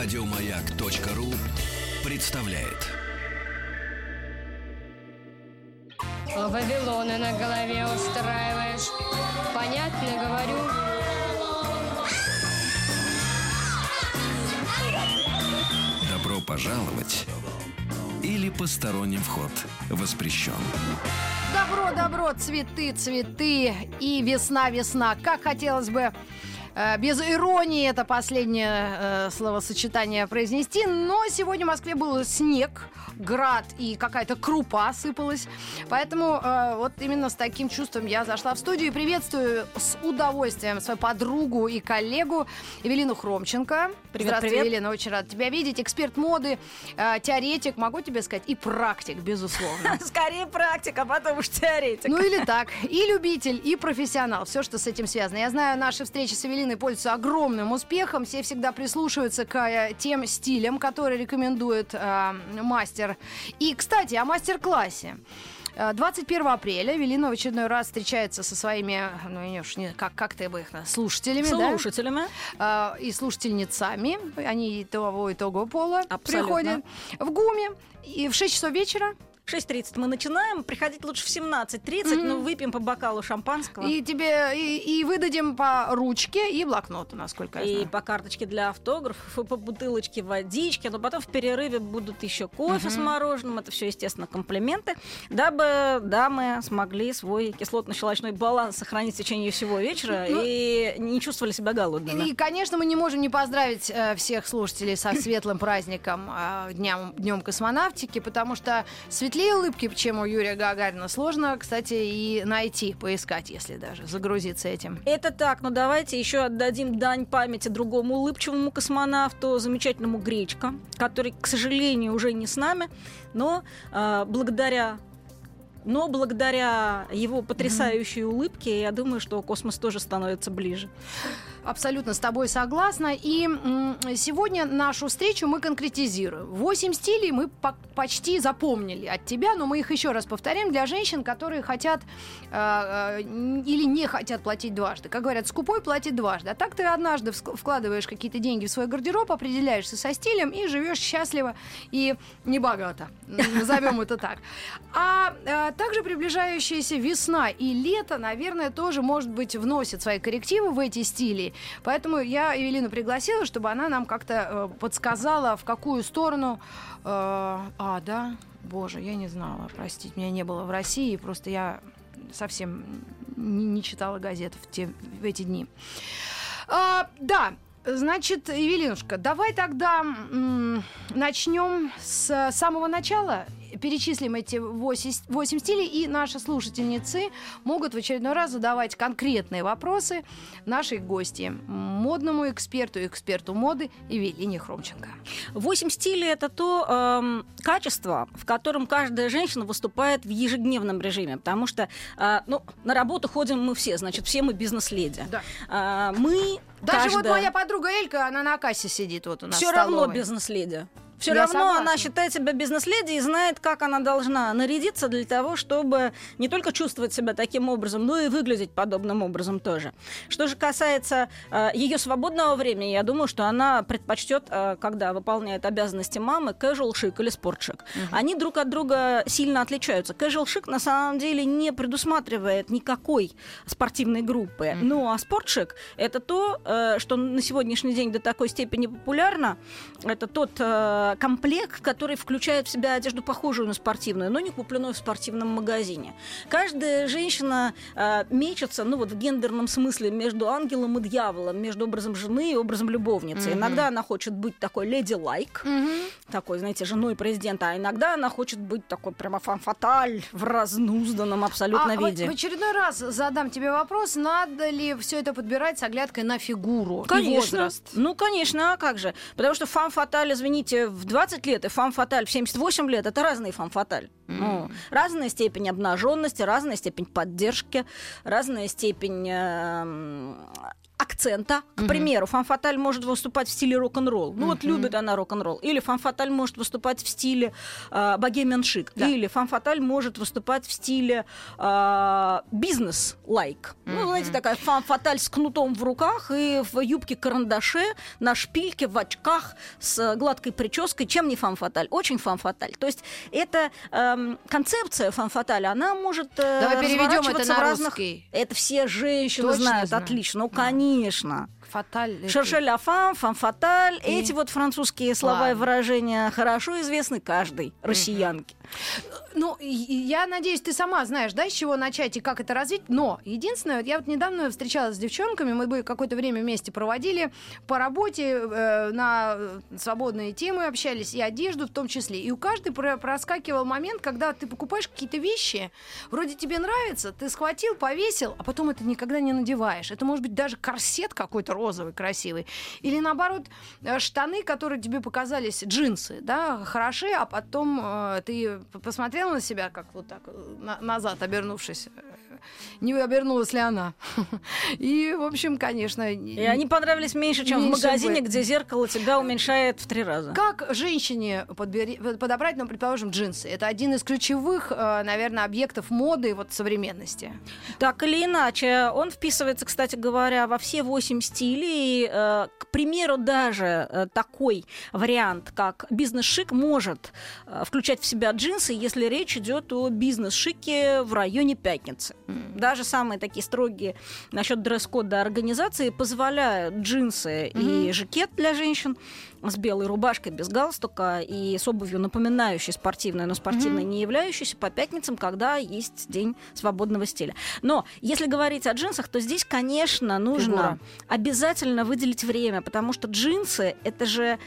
Радиомаяк.ру представляет. Вавилоны на голове устраиваешь. Понятно говорю. Добро пожаловать или посторонним вход воспрещен. Добро, добро, цветы, цветы и весна, весна. Как хотелось бы без иронии это последнее э, словосочетание произнести, но сегодня в Москве был снег, град и какая-то крупа сыпалась. Поэтому э, вот именно с таким чувством я зашла в студию и приветствую с удовольствием свою подругу и коллегу Эвелину Хромченко. Привет, Здравствуй, привет. Елена, очень рада тебя видеть. Эксперт моды, э, теоретик, могу тебе сказать, и практик, безусловно. Скорее практика, потом уж теоретик. Ну или так. И любитель, и профессионал. Все, что с этим связано. Я знаю, наши встречи с Эвелиной пользуются огромным успехом. Все всегда прислушиваются к э, тем стилям, которые рекомендует э, мастер. И, кстати, о мастер-классе. Э, 21 апреля Эвелина в очередной раз встречается со своими, ну, я уж не, как, как ты бы их, назвала, слушателями, да? Слушателями. э, и слушательницами. Они и того, и того пола Абсолютно. приходят в ГУМе. И в 6 часов вечера 6.30 мы начинаем. Приходить лучше в 17.30, Мгм. но выпьем по бокалу шампанского. И тебе и, и выдадим по ручке и блокноту, насколько я И знаю. по карточке для автографов, и по бутылочке водички, но потом в перерыве будут еще кофе с Мгм. мороженым. Это все, естественно, комплименты, дабы дамы смогли свой кислотно-щелочной баланс сохранить в течение всего вечера Ну, и не чувствовали себя голодными. И, конечно, мы не можем не поздравить э, всех слушателей со светлым праздником э, днем, днем космонавтики, потому что светлее улыбки, чем у Юрия Гагарина, сложно, кстати, и найти, поискать, если даже загрузиться этим. Это так, но давайте еще отдадим дань памяти другому улыбчивому космонавту, замечательному Гречко, который, к сожалению, уже не с нами, но э, благодаря но благодаря его потрясающей улыбке, я думаю, что космос тоже становится ближе. Абсолютно с тобой согласна. И сегодня нашу встречу мы конкретизируем. Восемь стилей мы по- почти запомнили от тебя, но мы их еще раз повторяем для женщин, которые хотят э, э, или не хотят платить дважды. Как говорят, скупой платит дважды. А так ты однажды вкладываешь какие-то деньги в свой гардероб, определяешься со стилем и живешь счастливо и небогато. Назовем это так. А э, также приближающаяся весна и лето, наверное, тоже, может быть, вносит свои коррективы в эти стили. Поэтому я Эвелину пригласила, чтобы она нам как-то э, подсказала, в какую сторону... э, а, да? Боже, я не знала, простите, меня не было в России, просто я совсем не, читала газет в, те, в эти дни. А, да, значит, Евелинушка, давай тогда м, начнем с самого начала. Перечислим эти 8, стилей, и наши слушательницы могут в очередной раз задавать конкретные вопросы нашей гости, модному эксперту, эксперту моды Евелине Хромченко. Восемь стилей это то эм, качество, в котором каждая женщина выступает в ежедневном режиме, потому что э, ну, на работу ходим мы все, значит, все мы бизнес-леди. Да. А, мы Даже вот каждая- моя подруга Элька, она на кассе сидит вот у нас все равно бизнес-леди. Все Я равно согласна. она считает себя бизнес-леди и знает, как она должна нарядиться для того, чтобы не только чувствовать себя таким образом, но и выглядеть подобным образом тоже. Что же касается ее свободного времени, я думаю, что она предпочтет, э, когда выполняет обязанности мамы, casual шик или спортшик. Они друг от друга сильно отличаются. Casual шик на самом деле не предусматривает никакой спортивной группы. Ну а спортшик это то, э, что на сегодняшний день до такой степени популярно. Это тот э, комплект, который включает в себя одежду похожую на спортивную, но не купленную в спортивном магазине. Каждая женщина э, мечется, ну вот в гендерном смысле, между ангелом и дьяволом, между образом жены и образом любовницы. Мгм. Иногда она хочет быть такой леди-лайк, Мгм. такой, знаете, женой президента, а иногда она хочет быть такой прямо femme fatale в разнузданном абсолютно А, виде. В очередной раз задам тебе вопрос, надо ли все это подбирать с оглядкой на фигуру и Конечно. возраст? Ну, конечно, а как же? Потому что femme fatale, извините, в 20 лет и femme fatale в 78 лет это разные femme fatale. Ну, разная степень обнаженности, разная степень поддержки, разная степень эм, акцента. К примеру, femme fatale может выступать в стиле рок-н-ролл. Ну вот любит она рок-н-ролл. Или femme fatale может выступать в стиле э, богемен шик. Да. Или Фанфаталь может выступать в стиле э, бизнес-лайк. Ну, знаете, такая Фанфаталь с кнутом в руках и в юбке-карандаше, на шпильке, в очках, с гладкой прической. Чем не Фанфаталь? Очень Фанфаталь. То есть это эм, концепция Фанфаталя, она может э, Давай переведем это на в разных... русский. Это все женщины Точно знают знаю? отлично. Ну, Да. Конечно. Фаталь. это- Шерше ля фам, фам фаталь. И- Эти вот французские слова и Ладно. выражения хорошо известны каждой россиянке. Ну, и- и я надеюсь, ты сама знаешь, да, с чего начать и как это развить. Но единственное, вот я вот недавно встречалась с девчонками, мы бы какое-то время вместе проводили по работе, э, на свободные темы общались, и одежду в том числе. И у каждой про- проскакивал момент, когда ты покупаешь какие-то вещи, вроде тебе нравится, ты схватил, повесил, а потом это никогда не надеваешь. Это может быть даже корсет какой-то розовый, красивый. Или наоборот, э, штаны, которые тебе показались, джинсы, да, хороши, а потом э, ты посмотрела на себя, как вот так э, на- назад обернувшись. Не обернулась ли она? И, в общем, конечно... И они понравились меньше, чем Меньше в магазине, бы. где зеркало тебя уменьшает в три раза. Как женщине подбери- подобрать, ну, предположим, джинсы? Это один из ключевых, э, наверное, объектов моды вот современности. Так или иначе, он вписывается, кстати говоря, во все восемь стилей. Э, К примеру, даже э, такой вариант, как бизнес-шик, может включать в себя джинсы, если речь идет о бизнес-шике в районе пятницы. Даже самые такие строгие насчет дресс-кода организации позволяют джинсы и жакет для женщин с белой рубашкой без галстука и с обувью, напоминающей спортивную, но спортивной не являющейся по пятницам, когда есть день свободного стиля. Но если говорить о джинсах, то здесь, конечно, нужно Фигура. обязательно выделить время, потому что джинсы это же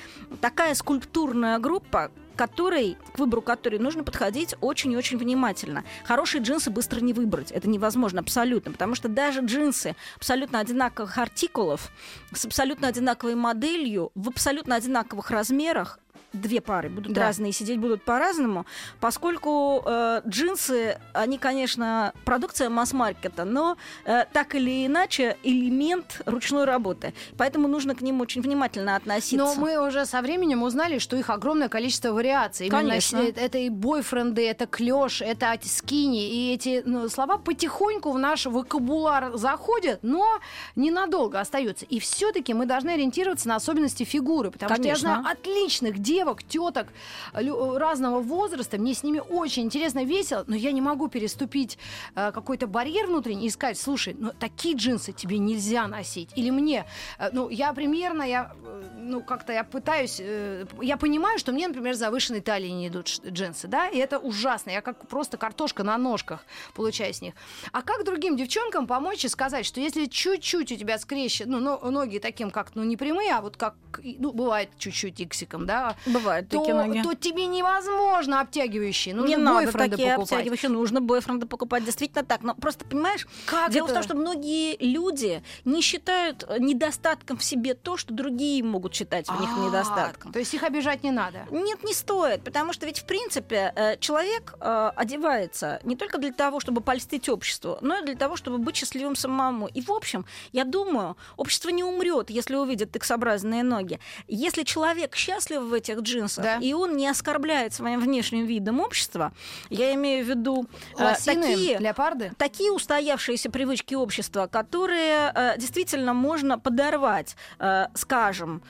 такая скульптурная группа, которой, к выбору которой нужно подходить очень-очень внимательно. Хорошие джинсы быстро не выбрать. Это невозможно абсолютно, потому что даже джинсы абсолютно одинаковых артикулов, с абсолютно одинаковой моделью, в абсолютно одинаковых размерах, две пары будут Да. разные, сидеть будут по-разному, поскольку э, джинсы, они, конечно, продукция масс-маркета, но э, так или иначе элемент ручной работы. Поэтому нужно к ним очень внимательно относиться. Но мы уже со временем узнали, что их огромное количество вариаций. Именно Конечно. Это и бойфренды, это клеш, это скини. И эти ну, слова потихоньку в наш вокабуляр заходят, но ненадолго остаются. И все-таки мы должны ориентироваться на особенности фигуры. Потому что я Конечно. знаю отличных девок, теток разного возраста. Мне с ними очень интересно, весело, но я не могу переступить э, какой-то барьер внутренний и сказать, слушай, ну такие джинсы тебе нельзя носить. Или мне, э, ну я примерно, я, э, ну как-то я пытаюсь, я понимаю, что мне, например, завышенной талии не идут джинсы, да, и это ужасно. Я как просто картошка на ножках получаю с них. А как другим девчонкам помочь и сказать, что если чуть-чуть у тебя скрещен, ну, но- ноги таким как, ну, не прямые, а вот как, ну, бывает чуть-чуть иксиком, да, Бывают то, такие ноги. то тебе невозможно обтягивающие. Нужно не надо такие покупать. обтягивающие, нужно бойфренда покупать. Действительно так. Но просто, понимаешь, Как дело в это? том, что многие люди не считают э, недостатком в себе то, что другие могут считать у них А, недостатком. То есть их обижать не надо. Нет, не стоит, потому что ведь, в принципе, э, человек э, одевается не только для того, чтобы польстить обществу, но и для того, чтобы быть счастливым самому. И, в общем, я думаю, общество не умрет, если увидит иксообразные ноги. Если человек счастлив в этих джинсах, Да. и он не оскорбляет своим внешним видом общества, я имею в виду э, Лосины, такие леопарды. такие устоявшиеся привычки общества, которые э, действительно можно подорвать, э, скажем,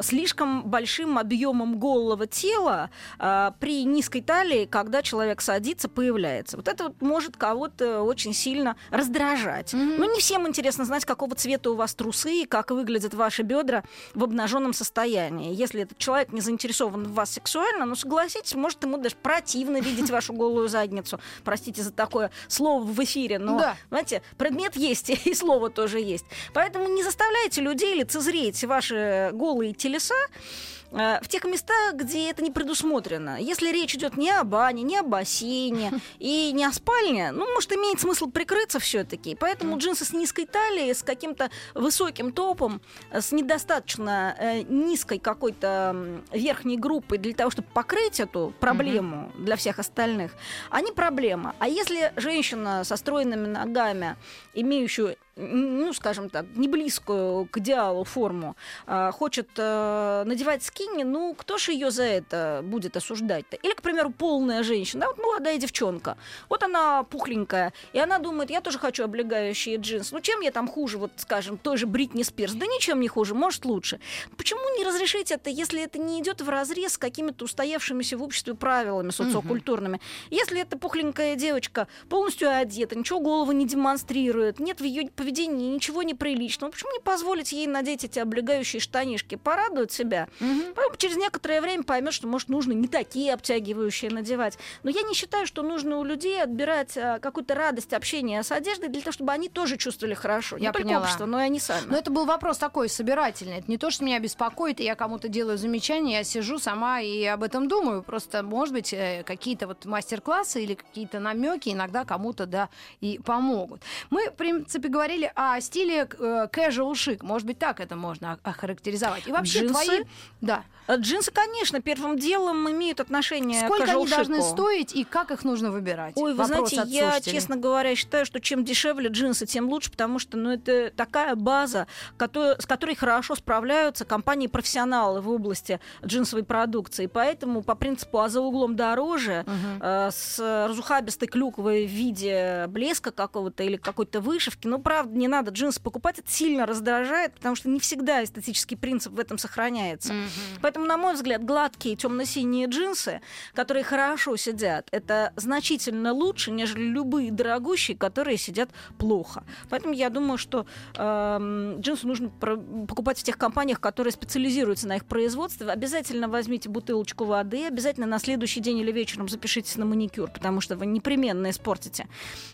слишком большим объемом голого тела э, при низкой талии, когда человек садится, появляется. Вот это вот может кого-то очень сильно раздражать. Мгм. Ну, не всем интересно знать, какого цвета у вас трусы и как выглядят ваши бедра в обнаженном состоянии. Если этот человек не заинтересован в вас сексуально, ну, согласитесь, может, ему даже противно видеть вашу голую задницу. Простите за такое слово в эфире, но, Да. знаете, предмет есть, и слово тоже есть. Поэтому не заставляйте людей лицезреть ваши голые телеса, э, в тех местах, где это не предусмотрено. Если речь идет не о бане, не о бассейне и не о спальне, ну, может, имеет смысл прикрыться все-таки. Поэтому джинсы с низкой талией, с каким-то высоким топом, э, с недостаточно э, низкой какой-то верхней группой для того, чтобы покрыть эту проблему mm-hmm. для всех остальных, они проблема. А если женщина со стройными ногами, имеющую ну, скажем так, не близкую к идеалу форму, хочет э, надевать скини, ну, кто же ее за это будет осуждать-то? Или, к примеру, полная женщина, да, вот молодая девчонка, вот она пухленькая, и она думает, я тоже хочу облегающие джинсы. Ну, чем я там хуже, вот, скажем, той же Бритни Спирс? Да ничем не хуже, может, лучше. Почему не разрешить это, если это не идет в разрез с какими-то устоявшимися в обществе правилами социокультурными? Угу. Если эта пухленькая девочка полностью одета, ничего голову не демонстрирует, нет в ее поведении ничего неприличного. Почему не позволить ей надеть эти облегающие штанишки, порадовать себя? Угу. Через некоторое время поймет, что, может, нужно не такие обтягивающие надевать. Но я не считаю, что нужно у людей отбирать а, какую-то радость общения с одеждой для того, чтобы они тоже чувствовали хорошо. Я не поняла. только общество, но и они сами. Но это был вопрос такой собирательный. Это не то, что меня беспокоит, и я кому-то делаю замечания, я сижу сама и об этом думаю. Просто, может быть, э, какие-то вот мастер-классы или какие-то намеки иногда кому-то, да, и помогут. Мы, в принципе, говорили о стиле э, casual chic. Может быть, так это можно охарактеризовать. И вообще Джинсы? твои... Да. Э, джинсы, конечно, первым делом имеют отношение Сколько к они должны стоить и как их нужно выбирать? Ой, вы Вопрос знаете, я, честно говоря, считаю, что чем дешевле джинсы, тем лучше, потому что ну, это такая база, который, с которой хорошо справляются компании-профессионалы в области джинсовой продукции. Поэтому по принципу «а за углом дороже» угу. э, с разухабистой клюквой в виде блеска какого-то или какой-то вышивки, ну, правда, не надо джинсы покупать, это сильно раздражает, потому что не всегда эстетический принцип в этом сохраняется. Угу. Поэтому, на мой взгляд, гладкие темно-синие джинсы, которые хорошо сидят, это значительно лучше, нежели любые дорогущие, которые сидят плохо. Поэтому я думаю, что э, джинсы нужно покупать в тех компаниях, которые специализируются на их производстве. Обязательно возьмите бутылочку воды, обязательно на следующий день или вечером запишитесь на маникюр, потому что вы непременно испортите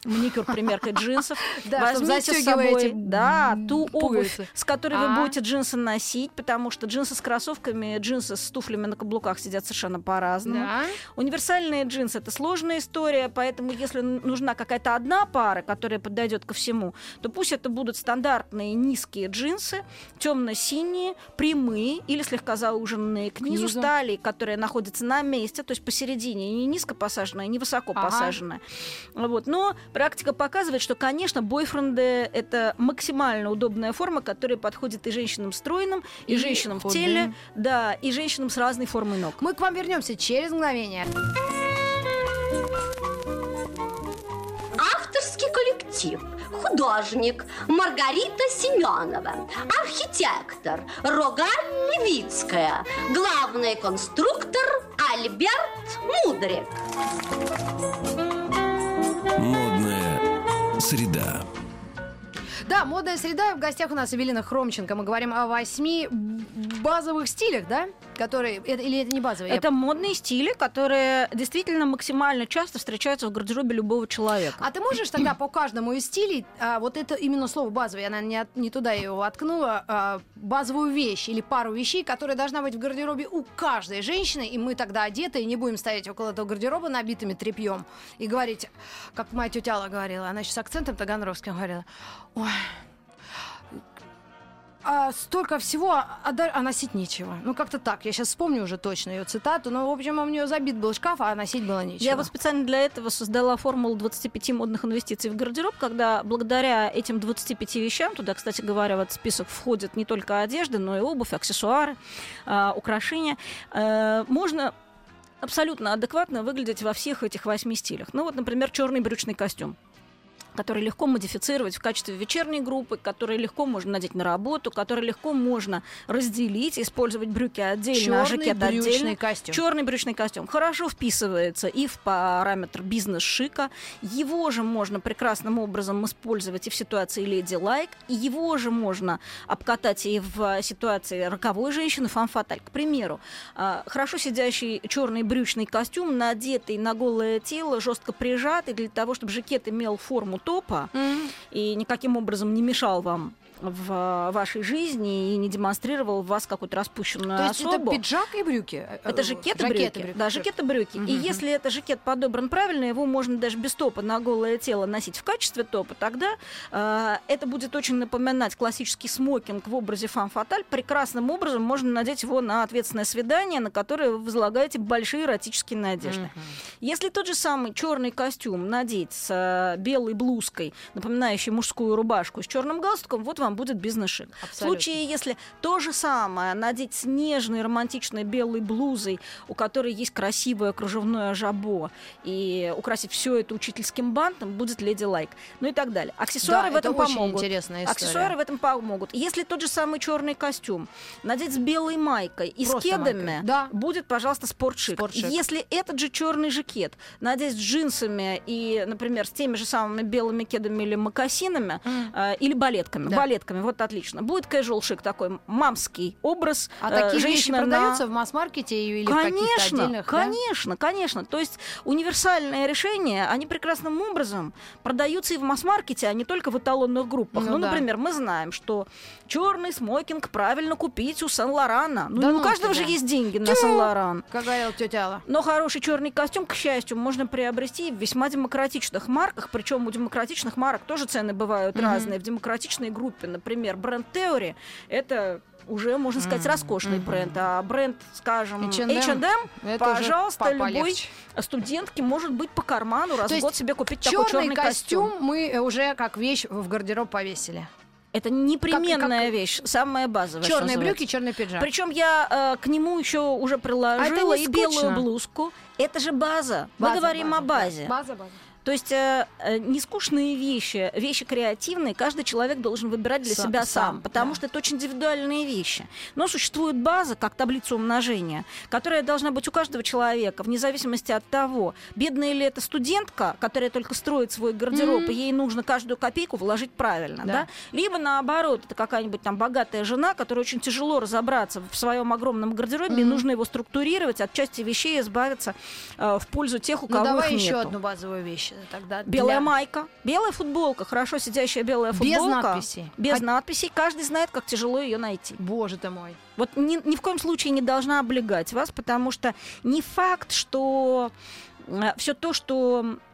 маникюр примеркой джинсов. Возьмите с собой да, ту обувь, с которой вы а. будете джинсы носить, потому что джинсы с кроссовками, джинсы с туфлями на каблуках сидят совершенно по-разному. Да. Универсальные джинсы это сложная история, поэтому если нужна какая-то одна пара, которая подойдет ко всему, то пусть это будут стандартные низкие джинсы, темно-синие, прямые или слегка зауженные к низу, стали, которые находятся на месте, то есть посередине, не низко посаженная, не высоко ага. посаженная. Вот. Но практика показывает, что, конечно, бойфренды это максимально удобная форма, которая подходит и женщинам стройным, и, и женщинам худым. в теле, да, и женщинам с разной формой ног. Мы к вам вернемся через мгновение. Авторский коллектив художник Маргарита Семенова, архитектор Рогаль Левицкая, главный конструктор Альберт Мудрик. Модная среда. Да, модная среда. В гостях у нас Эвелина Хромченко. Мы говорим о восьми базовых стилях, да? Которые, это, или это не базовые? Это Я... модные стили, которые действительно максимально часто встречаются в гардеробе любого человека. А ты можешь тогда по каждому из стилей, а, вот это именно слово базовый, она не, не туда его воткнула, а, базовую вещь или пару вещей, которая должна быть в гардеробе у каждой женщины, и мы тогда одеты, и не будем стоять около этого гардероба набитыми тряпьем и говорить, как моя тетя Алла говорила, она еще с акцентом таганровским говорила, ой, а столько всего, а, а носить нечего. Ну, как-то так. Я сейчас вспомню уже точно ее цитату. Но, в общем, у нее забит был шкаф, а носить было нечего. Я вот специально для этого создала формулу 25 модных инвестиций в гардероб, когда благодаря этим 25 вещам, туда, кстати говоря, в этот список входит не только одежда, но и обувь, аксессуары, э, украшения, э, можно абсолютно адекватно выглядеть во всех этих восьми стилях. Ну вот, например, черный брючный костюм которые легко модифицировать в качестве вечерней группы, которые легко можно надеть на работу, которые легко можно разделить, использовать брюки отдельно, а жакет отдельно. костюм. Черный брючный костюм хорошо вписывается и в параметр бизнес-шика. Его же можно прекрасным образом использовать и в ситуации леди лайк, и его же можно обкатать и в ситуации роковой женщины фанфаталь. К примеру, а, хорошо сидящий черный брючный костюм, надетый на голое тело, жестко прижатый для того, чтобы жакет имел форму топа mm-hmm. и никаким образом не мешал вам в вашей жизни и не демонстрировал в вас какую-то распущенную То есть особу. это пиджак и брюки? Это жакет и брюки. Да, жакет и брюки. И Мгм. если это жакет подобран правильно, его можно даже без топа на голое тело носить в качестве топа, тогда э, это будет очень напоминать классический смокинг в образе фан-фаталь. Прекрасным образом можно надеть его на ответственное свидание, на которое вы возлагаете большие эротические надежды. Если тот же самый черный костюм надеть с э, белой блузкой, напоминающей мужскую рубашку с черным галстуком, вот вам будет бизнес-шик. В случае, если то же самое надеть с нежной романтичной белой блузой, у которой есть красивое кружевное жабо, и украсить все это учительским бантом, будет леди лайк. Ну и так далее. Аксессуары Да, в этом это помогут. интересная история. Аксессуары в этом помогут. Если тот же самый черный костюм надеть с белой майкой и с Просто кедами, майкой. Да. будет, пожалуйста, спортшик. Спортшик. Если этот же черный жакет надеть с джинсами и, например, с теми же самыми белыми кедами или мокасинами, э, или балетками, Да. Балетками, вот отлично. Будет casual шик такой мамский образ. А э, такие вещи женщина на- продаются в масс-маркете или в каких-то Конечно, отдельных? да? конечно, конечно. То есть универсальные решения, они прекрасным образом продаются и в масс-маркете, а не только в эталонных группах. Ну Ну, да. например, мы знаем, что черный смокинг правильно купить у Сен-Лорана. Ну, Да не у ну каждого же тебя. есть деньги на Тю! Сен-Лоран. Как говорила тетя Алла. Но хороший черный костюм, к счастью, можно приобрести в весьма демократичных марках. Причем у демократичных марок тоже цены бывают Мгм. разные. В демократичной группе, например, бренд Theory, это уже, можно сказать, Мгм, роскошный мгм. бренд. А бренд, скажем, H&M, H&M, пожалуйста, по- любой студентке может быть по карману раз То в год себе купить такой Черный черный костюм, костюм. мы уже как вещь в гардероб повесили. Это непременная как- вещь, самая базовая. Черные брюки, черный пиджак. Причем я э, к нему еще уже приложила А это не и белую блузку. Это же база. Мы База, говорим о база, базе. да. База, база. То есть э, э, нескучные вещи, вещи креативные, каждый человек должен выбирать для Сам- себя сам, сам, потому да. что это очень индивидуальные вещи. Но существует база, как таблица умножения, которая должна быть у каждого человека, вне зависимости от того, бедная ли это студентка, которая только строит свой гардероб, Мгм. и ей нужно каждую копейку вложить правильно, Да. да. Либо наоборот, это какая-нибудь там богатая жена, которой очень тяжело разобраться в своем огромном гардеробе, и Мгм. нужно его структурировать, от части вещей избавиться э, в пользу тех, у Ну кого давай их еще нету. одну базовую вещь э, тогда. Белая для- майка, белая футболка, хорошо сидящая белая Без футболка. надписей. Без Хот- надписей. Каждый знает, как тяжело ее найти. Боже ты мой. Вот ни, ни в коем случае не должна облегать вас, потому что не факт, что все то, что А.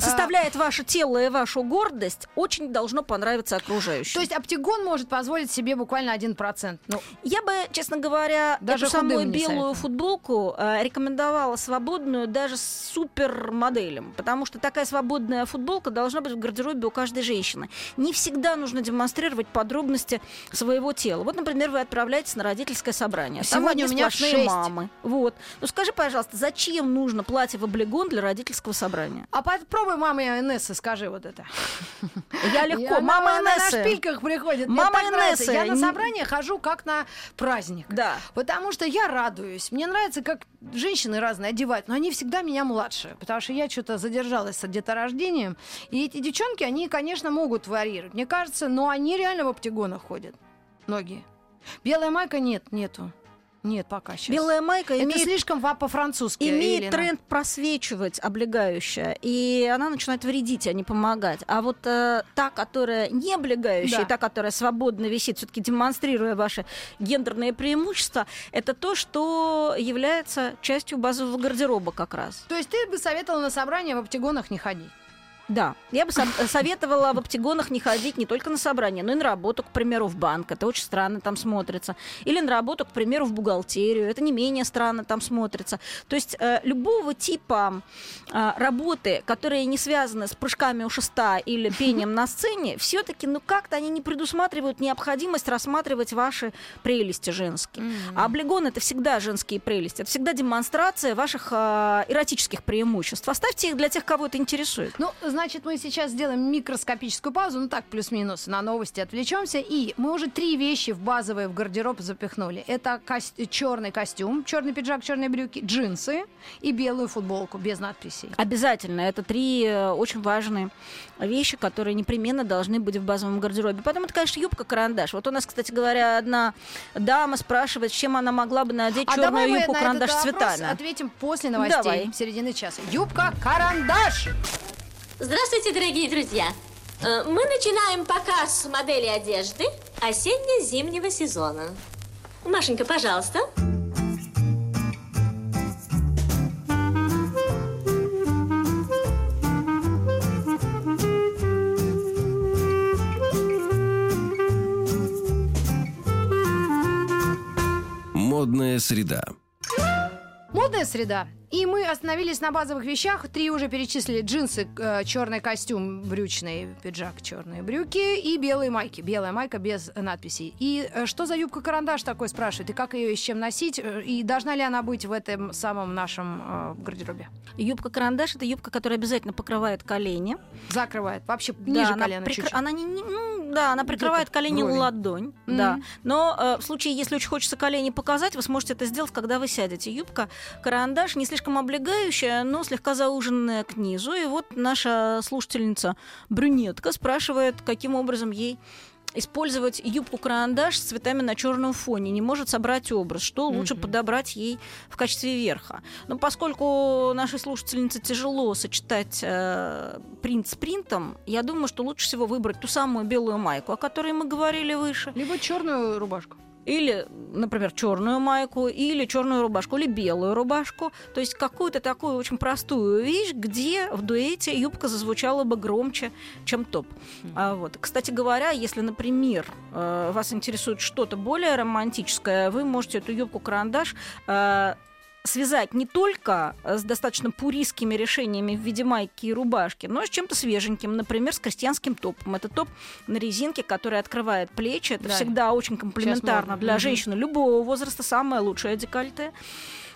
составляет ваше тело и вашу гордость, очень должно понравиться окружающим. То есть Оптигон может позволить себе буквально 1%. Ну, Я бы, честно говоря, Даже эту самую белую футболку э, рекомендовала свободную даже с супермоделем, потому что такая свободная футболка должна быть в гардеробе у каждой женщины. Не всегда нужно демонстрировать подробности своего тела. Вот, например, вы отправляетесь на родительское собрание. Сегодня у меня шесть. мамы. Вот. Ну скажи, пожалуйста, зачем нужно платье в облегон для родительского собрания? А попробуй маме Инессы, скажи вот это. Я легко. Мама она на Инессы. шпильках приходит. Мама. Инессы, Я на собрание хожу как на праздник. Да. Потому что я радуюсь. Мне нравится, как женщины разные одевают, но они всегда меня младше, потому что я что-то задержалась с деторождением. И эти девчонки, они, конечно, могут варьировать, мне кажется, но они реально в оптигонах ходят. Многие. Белая майка нет, нету. Нет, пока сейчас. Белая майка Это имеет слишком по-французски. имеет Елена. тренд просвечивать облегающая, и она начинает вредить, а не помогать. А вот э, та, которая не облегающая, Да. и та, которая свободно висит, все-таки демонстрируя ваши гендерные преимущества, это то, что является частью базового гардероба как раз. То есть ты бы советовала на собрание в оптигонах не ходить? Да, я бы со- советовала в оптигонах не ходить не только на собрания, но и на работу, к примеру, в банк. Это очень странно там смотрится. Или на работу, к примеру, в бухгалтерию. Это не менее странно там смотрится. То есть э, любого типа э, работы, которые не связаны с прыжками у шеста или пением на сцене, все-таки, ну как-то они не предусматривают необходимость рассматривать ваши прелести женские. А облигон это всегда женские прелести. Это всегда демонстрация ваших э, эротических преимуществ. Оставьте их для тех, кого это интересует. Ну, значит, мы сейчас сделаем микроскопическую паузу, ну так, плюс-минус, на новости отвлечемся. И мы уже три вещи в базовые в гардероб запихнули. Это черный костюм, черный пиджак, черные брюки, джинсы и белую футболку без надписей. Обязательно. Это три э, очень важные вещи, которые непременно должны быть в базовом гардеробе. Потом это, конечно, юбка-карандаш. Вот у нас, кстати говоря, одна дама спрашивает, с чем она могла бы надеть А черную юбку-карандаш на этот цветами. ответим после новостей Давай. середины часа. Юбка-карандаш! Здравствуйте, дорогие друзья! Э, Мы начинаем показ модели одежды осенне-зимнего сезона. Машенька, пожалуйста. Модная среда. Модная среда. И мы остановились на базовых вещах. Три уже перечислили. Джинсы, э, черный костюм, брючный пиджак, черные брюки и белые майки. Белая майка без надписей. И э, что за юбка-карандаш такой спрашивает? И как ее и с чем носить? Э, И должна ли она быть в этом самом нашем гардеробе? Юбка-карандаш – это юбка, которая обязательно покрывает колени. Закрывает. Вообще Да, ниже она колена прикры- чуть-чуть. Она не, не- ну, да, она прикрывает колени вровень. ладонь. Мгм. Да. Но э, в случае, если очень хочется колени показать, вы сможете это сделать, когда вы сядете. Юбка карандаш не слишком облегающая, но слегка зауженная к низу. И вот наша слушательница брюнетка спрашивает, каким образом ей использовать юбку-карандаш с цветами на черном фоне, не может собрать образ, что лучше Мгм. подобрать ей в качестве верха. Но поскольку нашей слушательнице тяжело сочетать э, принт с принтом, я думаю, что лучше всего выбрать ту самую белую майку, о которой мы говорили выше, Либо черную рубашку. Или, например, черную майку, или черную рубашку, или белую рубашку. То есть какую-то такую очень простую вещь, где в дуэте юбка зазвучала бы громче, чем топ. А вот. Кстати говоря, если, например, э, вас интересует что-то более романтическое, вы можете эту юбку-карандаш э, связать не только с достаточно пуристскими решениями в виде майки и рубашки, но и с чем-то свеженьким, например, с крестьянским топом. Это топ на резинке, который открывает плечи. Это Да. всегда очень комплементарно модно. для женщины любого возраста, самое лучшее декольте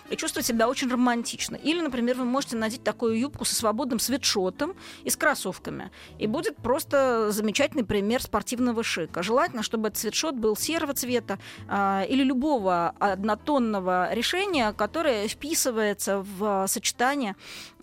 и чувствовать себя очень романтично. Или, например, вы можете надеть такую юбку со свободным свитшотом и с кроссовками. И будет просто замечательный пример спортивного шика. Желательно, чтобы этот свитшот был серого цвета а, или любого однотонного решения, которое вписывается в сочетание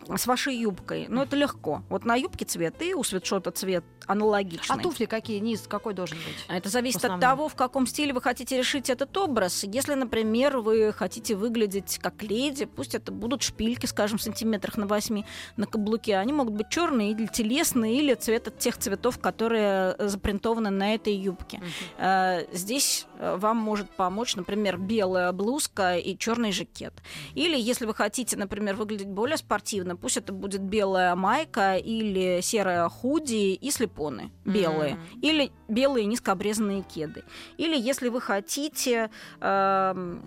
с вашей юбкой. Но это легко. Вот на юбке цвет и у свитшота цвет аналогичный. А туфли какие? Низ какой должен быть? А Это зависит от того, в каком стиле вы хотите решить этот образ. Если, например, вы хотите выглядеть как леди, пусть это будут шпильки, скажем, сантиметрах на 8 на каблуке. Они могут быть черные или телесные, или цвета тех цветов, которые э, запринтованы на этой юбке. Э, Здесь э, вам может помочь, например, белая блузка и черный жакет. Или если вы хотите, например, выглядеть более спортивно, пусть это будет белая майка или серая худи и слепоны белые. Мгм. Или белые низкообрезанные кеды. Или если вы хотите эм,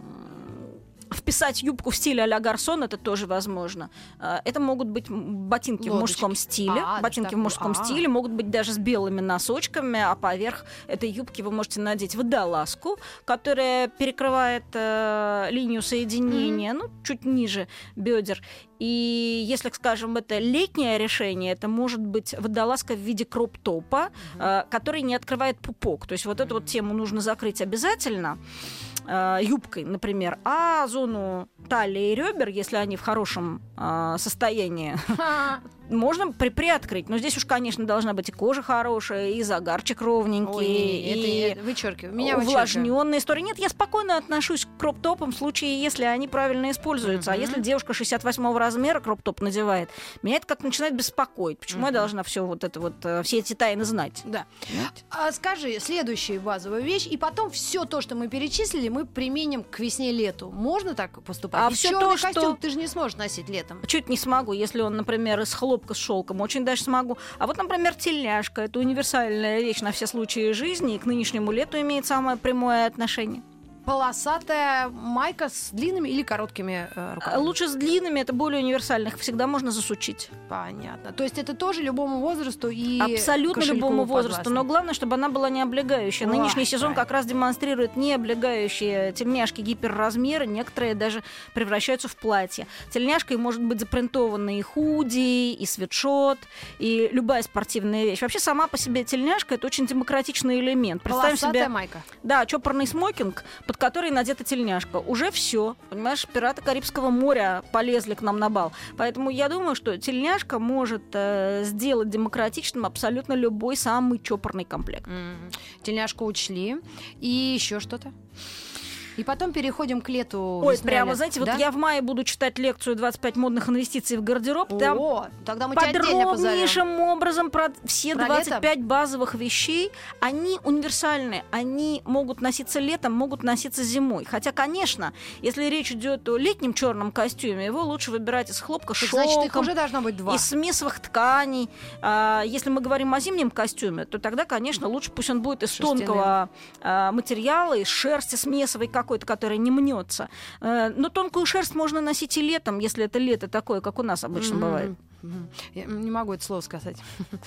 вписать юбку в стиле а-ля Гарсон, это тоже возможно. Э, Это могут быть ботинки в Лодочки. мужском стиле. А, ботинки в мужском А. стиле могут быть даже с белыми носочками, а поверх этой юбки вы можете надеть водолазку, которая перекрывает э, линию соединения, ну, чуть ниже бедер. И если, скажем, это летнее решение, это может быть водолазка в виде кроп-топа, э, который не открывает пупок. То есть вот эту вот тему нужно закрыть обязательно э, юбкой, например, а зону талии и ребер, если они в хорошем э, состоянии, можно при приоткрыть. Но здесь уж, конечно, должна быть и кожа хорошая, и загарчик ровненький, Ой, и это я вычеркиваю. Меня увлажненная история. Нет, я спокойно отношусь к кроп-топам в случае, если они правильно используются. А Мгм. если девушка 68 размера кроп-топ надевает, меня это как начинает беспокоить. Почему я Мгм. должна все вот это вот, э, все эти тайны знать? Да. А скажи, следующая базовая вещь, и потом все то, что мы перечислили, мы применим к весне-лету. Можно так поступать? А чёрный то, что- костюм ты же не сможешь носить летом. Чуть не смогу, если он, например, из хлопка с шелком, очень даже смогу. А вот, например, тельняшка это универсальная вещь на все случаи жизни и к нынешнему лету имеет самое прямое отношение. Полосатая майка с длинными или короткими э, рукавами? Лучше с длинными, это более универсальных, всегда можно засучить. Понятно. То есть это тоже любому возрасту и Абсолютно любому возрасту. подвластно. Но главное, чтобы она была не облегающая. Ой, Нынешний сезон правильно. как раз демонстрирует не облегающие тельняшки гиперразмеры. Некоторые даже превращаются в платье. Тельняшкой может быть запринтована и худи, и свитшот, и любая спортивная вещь. Вообще сама по себе тельняшка это очень демократичный элемент. Представим Полосатая себе, майка. да, чопорный смокинг, под который надета тельняшка. Уже все. Понимаешь, пираты Карибского моря полезли к нам на бал. Поэтому я думаю, что тельняшка может э, сделать демократичным абсолютно любой самый чопорный комплект. М. Тельняшку учли. И еще что-то? И потом переходим к лету. Ой, весна, прямо, лето. знаете, вот Да? я в мае буду читать лекцию «25 модных инвестиций в гардероб». Там О, тогда мы подробнейшим образом про все Про 25 базовых вещей. Они универсальны, они могут носиться летом, могут носиться зимой. Хотя, конечно, если речь идет о летнем черном костюме, его лучше выбирать из хлопка, Так Значит, их шелком, уже должно быть два. из смесовых тканей. А, если мы говорим о зимнем костюме, то тогда, конечно, лучше пусть он будет из Шерстяным. тонкого а, материала, из шерсти смесовой какой-то, которая не мнется. Э, но тонкую шерсть можно носить и летом, если это лето такое, как у нас обычно Мгм. бывает. Я не могу это слово сказать.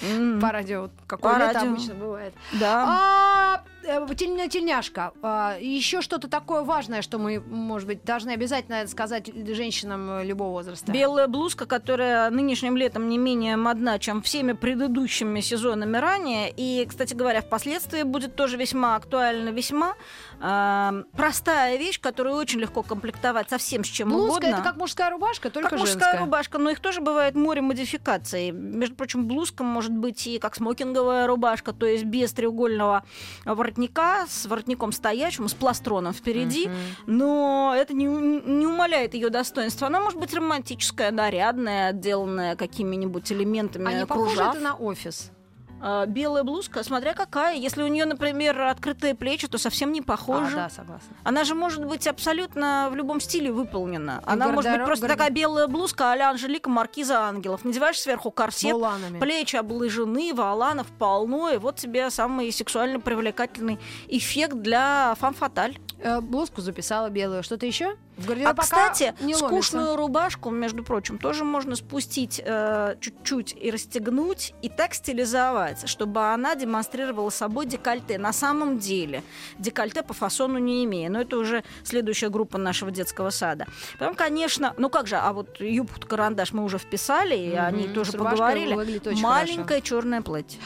М. По радио. Какое По радио. обычно бывает. Да. А, э, тель- тельняшка. А, еще что-то такое важное, что мы, может быть, должны обязательно сказать женщинам э, любого возраста. Белая блузка, которая нынешним летом не менее модна, чем всеми предыдущими сезонами ранее. И, кстати говоря, впоследствии будет тоже весьма актуальна, весьма э, простая вещь, которую очень легко комплектовать совсем с чем Блузка угодно. это как мужская рубашка, только как женская. мужская рубашка, но их тоже бывает море модификаций. Между прочим, блузка может быть и как смокинговая рубашка, то есть без треугольного воротника, с воротником стоячим, с пластроном впереди, но это не, не умаляет ее достоинства. Она может быть романтическая, нарядная, отделанная какими-нибудь элементами А не похоже кружав. это на офис? А, Белая блузка, смотря какая. Если у нее, например, открытые плечи, то совсем не похоже. А, да, согласна. Она же может быть абсолютно в любом стиле выполнена. Она может быть просто гардероб- такая белая блузка а-ля Анжелика Маркиза Ангелов. Надеваешь сверху корсет, Воланами. плечи облыжены, валанов полно, и вот тебе самый сексуально привлекательный эффект для фам-фаталь. Э, блузку записала белую. Что-то еще? Гардероб А, кстати, скучную рубашку, между прочим, тоже можно спустить э, чуть-чуть и расстегнуть, и так стилизовать, чтобы она демонстрировала собой декольте. На самом деле декольте по фасону не имея. Но это уже следующая группа нашего детского сада. Потом, конечно, ну как же, а вот юбку-карандаш мы уже вписали, и Мгм. они тоже поговорили. Маленькое черное платье.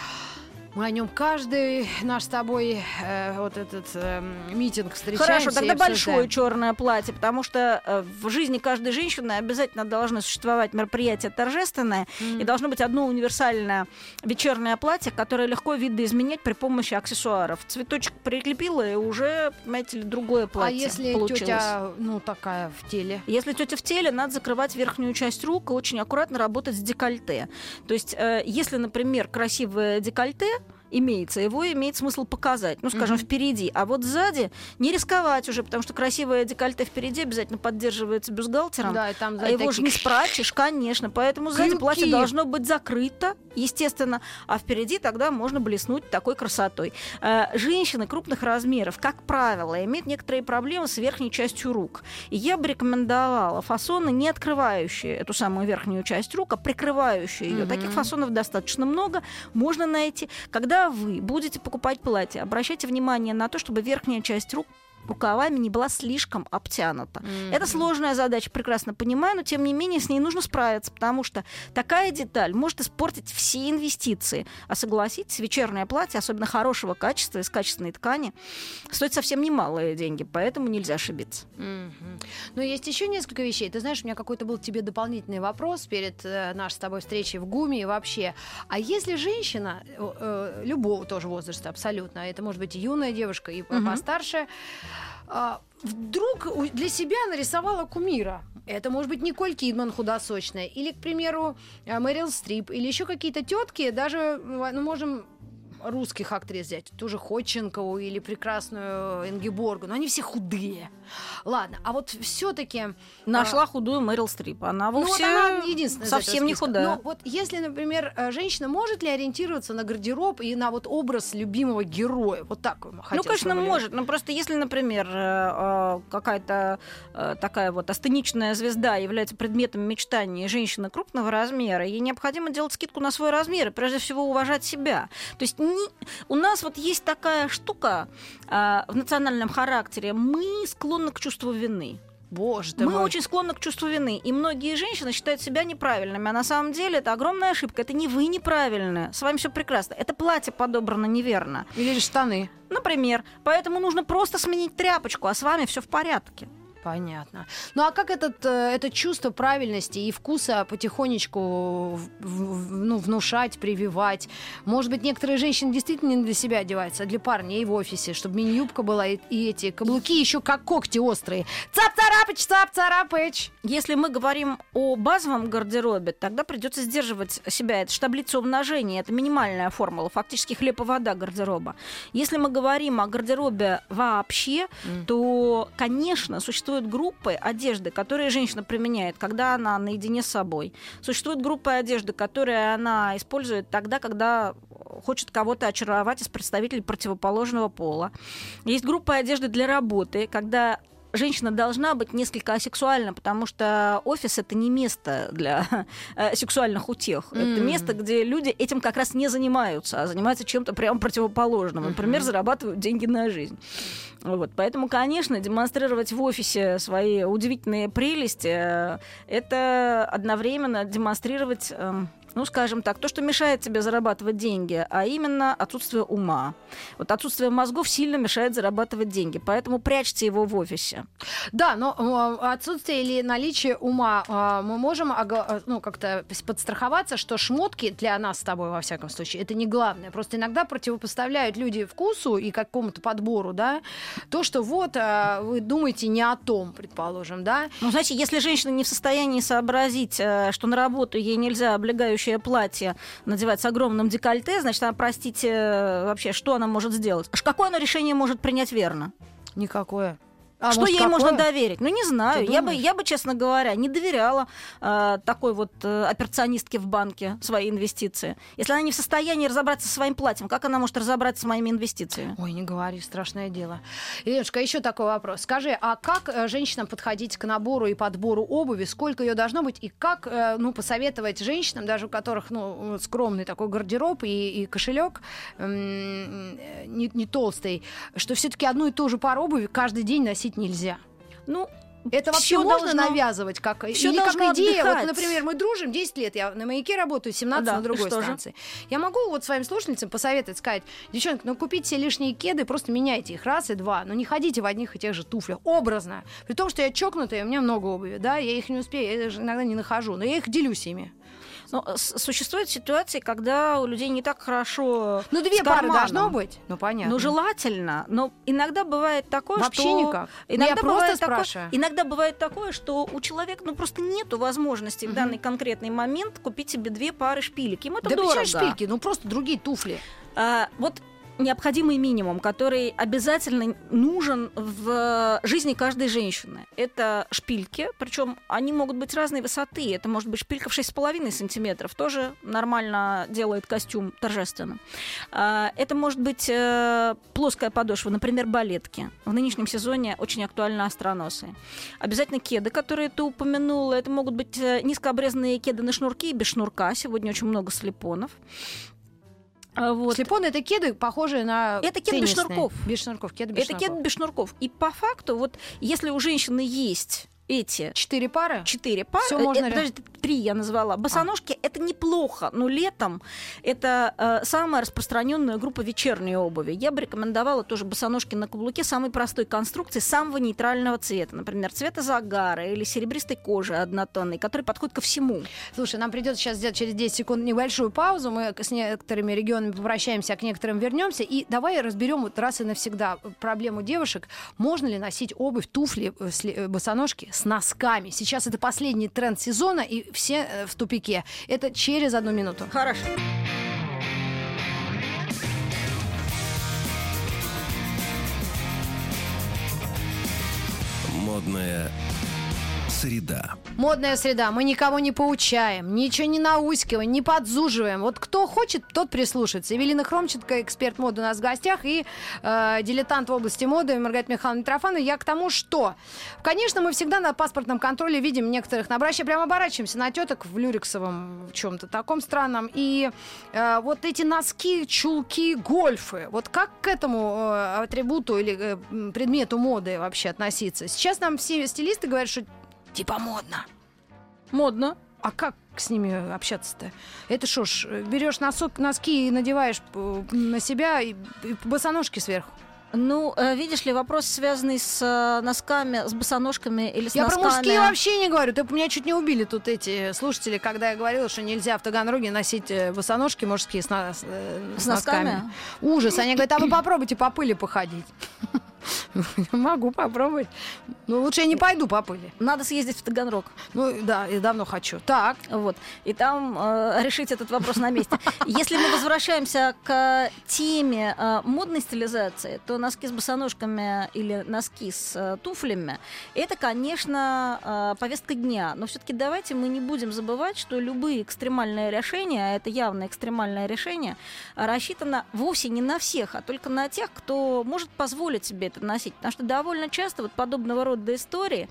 Мы о нем каждый наш с тобой э, вот этот э, митинг встречаемся. Хорошо, тогда большое черное платье, потому что э, в жизни каждой женщины обязательно должны существовать мероприятие торжественное, и должно быть одно универсальное вечернее платье, которое легко видоизменять при помощи аксессуаров. Цветочек прикрепила, и уже, понимаете ли, другое А платье если получилось. тетя, ну, такая в теле? Если тетя в теле, надо закрывать верхнюю часть рук и очень аккуратно работать с декольте. То есть, э, если, например, красивое декольте имеется, его имеет смысл показать, ну, скажем, впереди. А вот сзади не рисковать уже, потому что красивое декольте впереди обязательно поддерживается бюстгальтером. Да, и там А его же не спрячешь, конечно. Поэтому сзади Крюки. платье должно быть закрыто, естественно, а впереди тогда можно блеснуть такой красотой. Э, Женщины крупных размеров, как правило, имеют некоторые проблемы с верхней частью рук. И я бы рекомендовала фасоны, не открывающие эту самую верхнюю часть рук, а прикрывающие ее. Мгм. Таких фасонов достаточно много, можно найти. Когда вы будете покупать платье, обращайте внимание на то, чтобы верхняя часть рук рукавами не была слишком обтянута. Это сложная задача, прекрасно понимаю, но тем не менее с ней нужно справиться, потому что такая деталь может испортить все инвестиции. А согласитесь, вечернее платье, особенно хорошего качества, из качественной ткани, стоит совсем немалые деньги, поэтому нельзя ошибиться. Мгм. Но есть еще несколько вещей. Ты знаешь, у меня какой-то был тебе дополнительный вопрос перед э, нашей с тобой встречей в ГУМе и вообще. А если женщина, э, э, любого тоже возраста абсолютно, это может быть и юная девушка, и Мгм. постарше, а, вдруг у- для себя нарисовала кумира. Это может быть Николь Кидман худосочная, или, к примеру, э, Мэрил Стрип, или еще какие-то тетки, даже, э, ну, можем русских актрис взять, ту же Ходченкову или прекрасную Ингеборгу, но они все худые. Ладно, а вот все-таки... Нашла худую Мэрил Стрип. Она Ну вот вовсе она единственная совсем не худая. Но вот если, например, э, женщина может ли ориентироваться на гардероб и на вот образ любимого героя? Вот так Ну, хотела конечно, может. Но просто если, например, э, э, какая-то такая вот астеничная звезда является предметом мечтаний женщины крупного размера, ей необходимо делать скидку на свой размер и прежде всего уважать себя. То есть ни- у нас вот есть такая штука э, в национальном характере. Мы склонны к чувству вины. Боже ты Мы мой. очень склонны к чувству вины. И многие женщины считают себя неправильными. А на самом деле это огромная ошибка. Это не вы неправильны. С вами все прекрасно. Это платье подобрано неверно. Или штаны. Например. Поэтому нужно просто сменить тряпочку, а с вами все в порядке. Понятно. Ну а как этот, э, это чувство правильности и вкуса потихонечку ну, внушать, прививать? Может быть, некоторые женщины действительно не для себя одеваются, а для парня и в офисе, чтобы мини-юбка была и, и эти каблуки еще как когти острые. Цап-царапыч, цап-царапыч! Если мы говорим о базовом гардеробе, тогда придется сдерживать себя. Это же таблица умножения, это минимальная формула, фактически хлеб и вода гардероба. Если мы говорим о гардеробе вообще, то, конечно, существуют группы одежды, которые женщина применяет, когда она наедине с собой. Существуют группы одежды, которые она использует тогда, когда хочет кого-то очаровать из представителей противоположного пола. Есть группа одежды для работы, когда женщина должна быть несколько асексуальна, потому что офис это не место для э, сексуальных утех. Это М. место, где люди этим как раз не занимаются, а занимаются чем-то прямо противоположным. Например, зарабатывают деньги на жизнь. Вот, поэтому, конечно, демонстрировать в офисе свои удивительные прелести, э, это одновременно демонстрировать, эм, ну, скажем так, то, что мешает тебе зарабатывать деньги, а именно отсутствие ума. Вот отсутствие мозгов сильно мешает зарабатывать деньги, поэтому прячьте его в офисе. Да, но э, отсутствие или наличие ума э, мы можем э, ну, как-то подстраховаться, что шмотки для нас с тобой, во всяком случае, это не главное. Просто иногда противопоставляют люди вкусу и какому-то подбору, да, то, что вот э, вы думаете не о том, предположим, да. Ну, знаете, если женщина не в состоянии сообразить, э, что на работу ей нельзя облегающее платье надевать с огромным декольте, значит, она, простите, э, вообще, что она может сделать? Какое она решение может принять верно? Никакое. А, что может, ей можно какое? доверить? Ну, не знаю. Я бы, я бы, честно говоря, не доверяла э, такой вот э, операционистке в банке свои инвестиции. Если она не в состоянии разобраться со своим платьем, как она может разобраться с моими инвестициями? Ой, не говори, страшное дело. Иленушка, еще такой вопрос. Скажи, а как э, женщинам подходить к набору и подбору обуви? Сколько ее должно быть? И как, э, ну, посоветовать женщинам, даже у которых, ну, скромный такой гардероб и, и кошелек не, не толстый, что все-таки одну и ту же пару обуви каждый день носить нельзя? Ну, Это вообще всё можно должно- навязывать как всё или как идея? Вот, отдыхать. например, мы дружим 10 лет, я на маяке работаю, 17 Да, на другой что же? станции. Я могу вот своим слушательницам посоветовать, сказать, девчонки, ну купите себе лишние кеды, просто меняйте их раз и два, но не ходите в одних и тех же туфлях, образно. При том, что я чокнутая, у меня много обуви, да, я их не успею, я даже иногда не нахожу, но я их делюсь ими. Ну, с- существуют ситуации, когда у людей не так хорошо Ну две пары должно быть, ну понятно. Ну, желательно, но иногда бывает такое, Вообще что... никак. Ну, Иногда я просто бывает такое- спрашиваю. Иногда бывает такое, что у человека ну, просто нету возможности в данный конкретный момент купить себе две пары шпилек. Ему это да дорого. причем шпильки, ну просто другие туфли. А, вот необходимый минимум, который обязательно нужен в жизни каждой женщины. Это шпильки, причем они могут быть разной высоты. Это может быть шпилька в 6,5 сантиметров, тоже нормально делает костюм торжественным. А, Это может быть э, плоская подошва, например, балетки. В нынешнем сезоне очень актуальны остроносые. Обязательно кеды, которые ты упомянула. Это могут быть э, низкообрезанные кеды на шнурке и без шнурка. Сегодня очень много слепонов. А, Вот. Слепоны это кеды, похожие на Это кеды без шнурков. Без шнурков, кеды без Это шнурков. кед без шнурков. И по факту, вот если у женщины есть эти Четыре пары? четыре пары, Всё э, можно э, ре- подожди, три я назвала. Босоножки это неплохо, но летом это э, самая распространенная группа вечерней обуви. Я бы рекомендовала тоже босоножки на каблуке самой простой конструкции, самого нейтрального цвета, например, цвета загара или серебристой кожи однотонной, который подходит ко всему. Слушай, нам придется сейчас сделать через 10 секунд небольшую паузу. Мы с некоторыми регионами попрощаемся, а к некоторым вернемся. И давай разберем вот раз и навсегда проблему девушек. Можно ли носить обувь, туфли, э, э, босоножки с носками? Сейчас это последний тренд сезона, и все э, в тупике. Это через одну минуту. Хорошо. Модная среда. Модная среда. Мы никого не поучаем, ничего не науськиваем, не подзуживаем. Вот кто хочет, тот прислушается. Евелина Хромченко, эксперт моды у нас в гостях, и э, дилетант в области моды Маргарита Михайловна Митрофанова. Я к тому, что, конечно, мы всегда на паспортном контроле видим некоторых на обращение, прямо оборачиваемся на теток в люрексовом в чем-то таком странном. И э, вот эти носки, чулки, гольфы, вот как к этому э, атрибуту или э, предмету моды вообще относиться? Сейчас нам все стилисты говорят, что типа модно. Модно. А как с ними общаться-то? Это что ж, берешь носок, носки и надеваешь на себя и, и босоножки сверху. Ну, э, видишь ли, вопрос, связанный с э, носками, с босоножками или с Я про носками... мужские вообще не говорю. Ты меня чуть не убили тут эти слушатели, когда я говорила, что нельзя в Таганроге носить э, босоножки мужские с, на- С с носками. носками? Ужас. Они говорят, а вы попробуйте по пыли походить. Могу попробовать. Ну, лучше я не пойду по пыли. Надо съездить в Таганрог. Ну, да, я давно хочу. Так. Вот. И там э, решить этот вопрос на месте. Если мы возвращаемся к теме э, модной стилизации, то носки с босоножками или носки с э, туфлями, это, конечно, э, повестка дня. Но все-таки давайте мы не будем забывать, что любые экстремальные решения, а это явно экстремальное решение, рассчитано вовсе не на всех, а только на тех, кто может позволить себе это носить. Потому что довольно часто вот подобного рода истории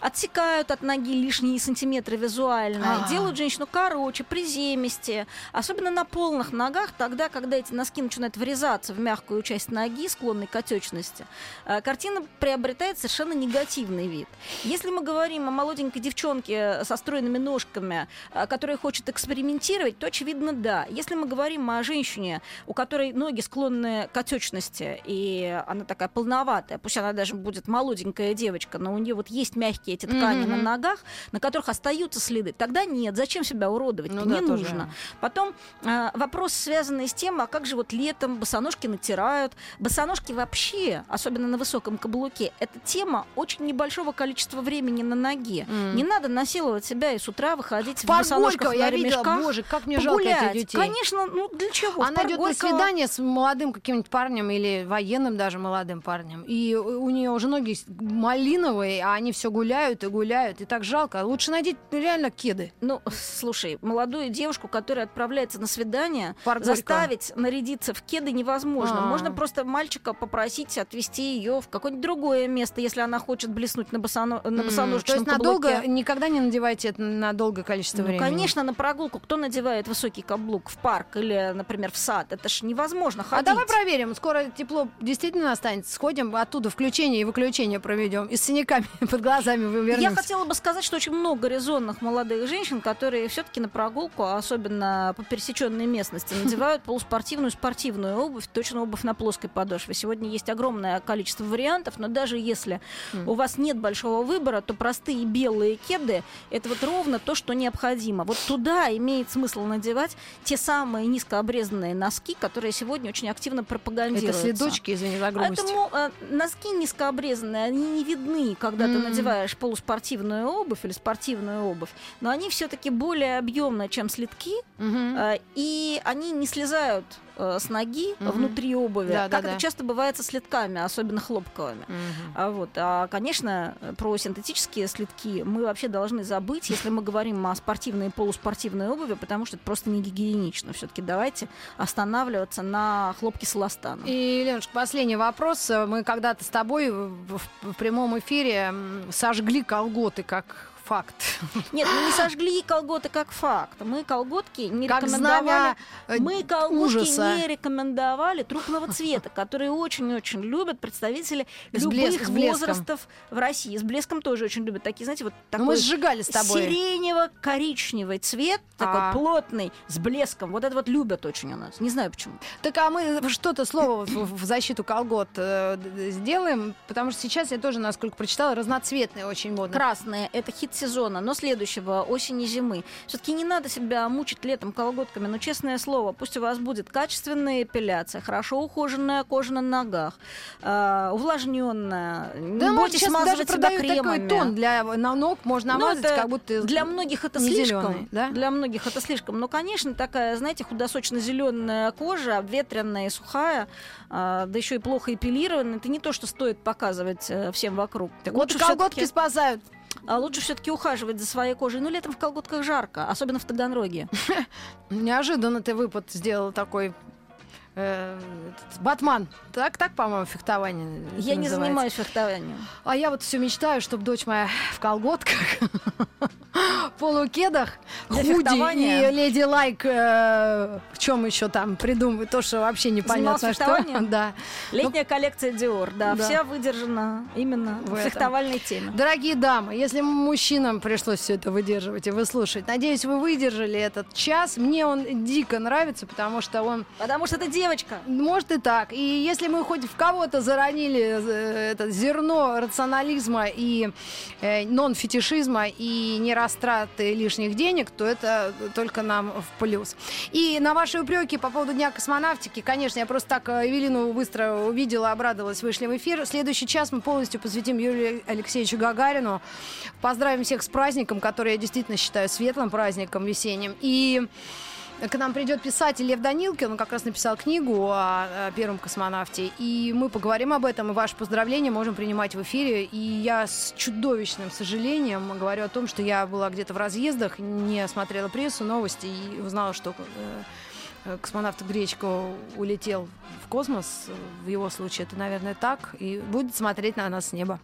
отсекают от ноги лишние сантиметры визуально, А. делают женщину короче, приземистее. Особенно на полных ногах, тогда, когда эти носки начинают врезаться в мягкую часть ноги, склонной к отечности, э, картина приобретает совершенно негативный вид. Если мы говорим о молоденькой девчонке со стройными ножками, э, которая хочет экспериментировать, то, очевидно, да. Если мы говорим о женщине, у которой ноги склонны к отечности, и она такая полноватая, пусть она даже будет молоденькая девочка, но у нее вот есть мягкие эти ткани Мгм. на ногах, на которых остаются следы, тогда нет. Зачем себя уродовать? Ну не да, тоже. нужно. Потом э, вопрос, связанный с тем, а как же вот летом босоножки натирают. Босоножки вообще, особенно на высоком каблуке, это тема очень небольшого количества времени на ноге. М. Не надо насиловать себя и с утра выходить в, В босоножках Паргольково на я видела, ремешках. боже, как мне жалко погулять. этих детей. Конечно, ну для чего? Она идет на свидание с молодым каким-нибудь парнем или военным даже молодым парнем. И у нее уже ноги малиновые, а они все гуляют и гуляют. И так жалко. Лучше найди реально кеды. Ну, слушай, молодую девушку, которая отправляется на свидание, Паргольково. заставить нарядиться в кеды невозможно. А. Можно просто мальчика попросить отвезти ее в какое-нибудь другое место, если она хочет блеснуть на, босоно... на босоножечном То есть каблуке. надолго, никогда не надевайте это на долгое количество Ну, времени. конечно, на прогулку кто надевает высокий каблук в парк или, например, в сад? Это ж невозможно А ходить. давай проверим. Скоро тепло действительно останется. Сходим оттуда, включение и выключение проведем. И с синяками под глазами вы Я вернемся. хотела бы сказать, что очень много резонных молодых женщин, которые все-таки на прогулку, а особенно по пересеченной местности, надевают полуспортивную спортивную обувь, точно обувь на плоской подошве. Сегодня есть огромное количество вариантов, но даже если у вас нет большого выбора, то простые белые кеды это вот ровно то, что необходимо. Вот туда имеет смысл надевать те самые низкообрезанные носки, которые сегодня очень активно Это пропагандируются. следочки, извини за грубость. Поэтому э, носки низкообрезанные, они не видны, когда ты М. надеваешь полуспортивную обувь или спортивную обувь, но они все-таки более объемные, чем следки, Мгм. э, и они не слезают э, с ноги Мгм. внутри обуви, Да, да, как да. это часто бывает со следками, особенно хлопковыми. Мгм. А вот, а, конечно, про синтетические следки мы вообще должны забыть, если мы говорим о спортивной и полуспортивной обуви, потому что это просто не гигиенично. Все-таки давайте останавливаться на хлопке с эластаном. И, Ленушка, последний вопрос. Мы когда-то с тобой в, прямом эфире сожгли колготы как факт. Нет, мы не сожгли колготы как факт. Мы колготки не Как рекомендовали. знамя э, Мы колготки ужаса. не рекомендовали трупного цвета, которые очень-очень любят представители С любых блеск- возрастов в России. С блеском тоже очень любят. Такие, знаете, вот Ну, мы такой сжигали с тобой. сиренево-коричневый цвет, А. такой плотный, с блеском. Вот это вот любят очень у нас. Не знаю почему. Так а мы что-то слово в, защиту колгот э, сделаем, потому что сейчас я тоже, насколько прочитала, разноцветные очень модно. Красные – это хит сезона, но следующего осени зимы. Все-таки не надо себя мучить летом колготками, но честное слово, пусть у вас будет качественная эпиляция, хорошо ухоженная кожа на ногах, э, увлажненная. Не Да, может, бойтесь сейчас даже смазывать себя продают такой кремами. тон для на ног, можно Ну, намазать, это как будто для многих это не слишком. зелёный, да? Для многих это слишком. Но, конечно, такая, знаете, худосочно-зеленая кожа, обветренная и сухая, а, да еще и плохо эпилированная, это не то, что стоит показывать э, всем вокруг. Так вот колготки спасают. А лучше все-таки ухаживать за своей кожей. Ну, летом в колготках жарко, особенно в Таганроге. Неожиданно ты выпад сделал такой. Э, Батман. Так, так, по-моему, фехтование. Я не называется. занимаюсь фехтованием. А я вот все мечтаю, чтобы дочь моя в колготках полукедах, худи и леди лайк. э, в чем еще там придумывают? То, что вообще непонятно, что. Да. Летняя коллекция Dior, да, вся выдержана именно В фехтовальной теме. Дорогие дамы, если мужчинам пришлось все это выдерживать и выслушать, надеюсь, вы выдержали этот час. Мне он дико нравится, потому что он Потому что это девочка. Может и так. И если мы хоть в кого-то заронили э, это зерно рационализма и э, нон-фетишизма и нерастраты лишних денег, то это только нам в плюс. И на ваши упреки по поводу Дня космонавтики, конечно, я просто так э, Эвелину быстро увидела, обрадовалась, вышли в эфир. Следующий час мы полностью посвятим Юрию Алексеевичу Гагарину. Поздравим всех с праздником, который я действительно считаю светлым праздником весенним. И к нам придет писатель Лев Данилкин, он как раз написал книгу о, первом космонавте, и мы поговорим об этом, и ваши поздравления можем принимать в эфире. И я с чудовищным сожалением говорю о том, что я была где-то в разъездах, не смотрела прессу, новости, и узнала, что э, космонавт Гречко улетел в космос. В его случае это, наверное, так, и будет смотреть на нас с неба.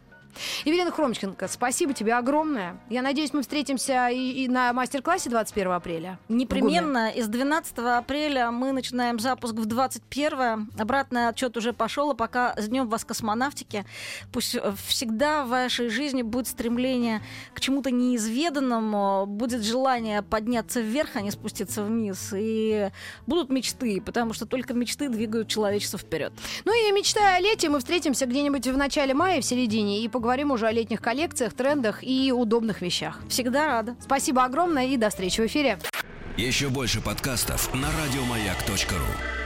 Евелина Хромченко, спасибо тебе огромное. Я надеюсь, мы встретимся и, и на мастер-классе 21 апреля. Непременно из 12 апреля мы начинаем запуск в 21 Обратный отчет уже пошел, а пока с днем вас космонавтики. Пусть э, всегда в вашей жизни будет стремление к чему-то неизведанному, будет желание подняться вверх, а не спуститься вниз. И будут мечты, потому что только мечты двигают человечество вперед. Ну и мечтая о лете, мы встретимся где-нибудь в начале мая, в середине, и поговорим уже о летних коллекциях, трендах и удобных вещах. Всегда рада. Спасибо огромное и до встречи в эфире. Еще больше подкастов на радиомаяк.ру.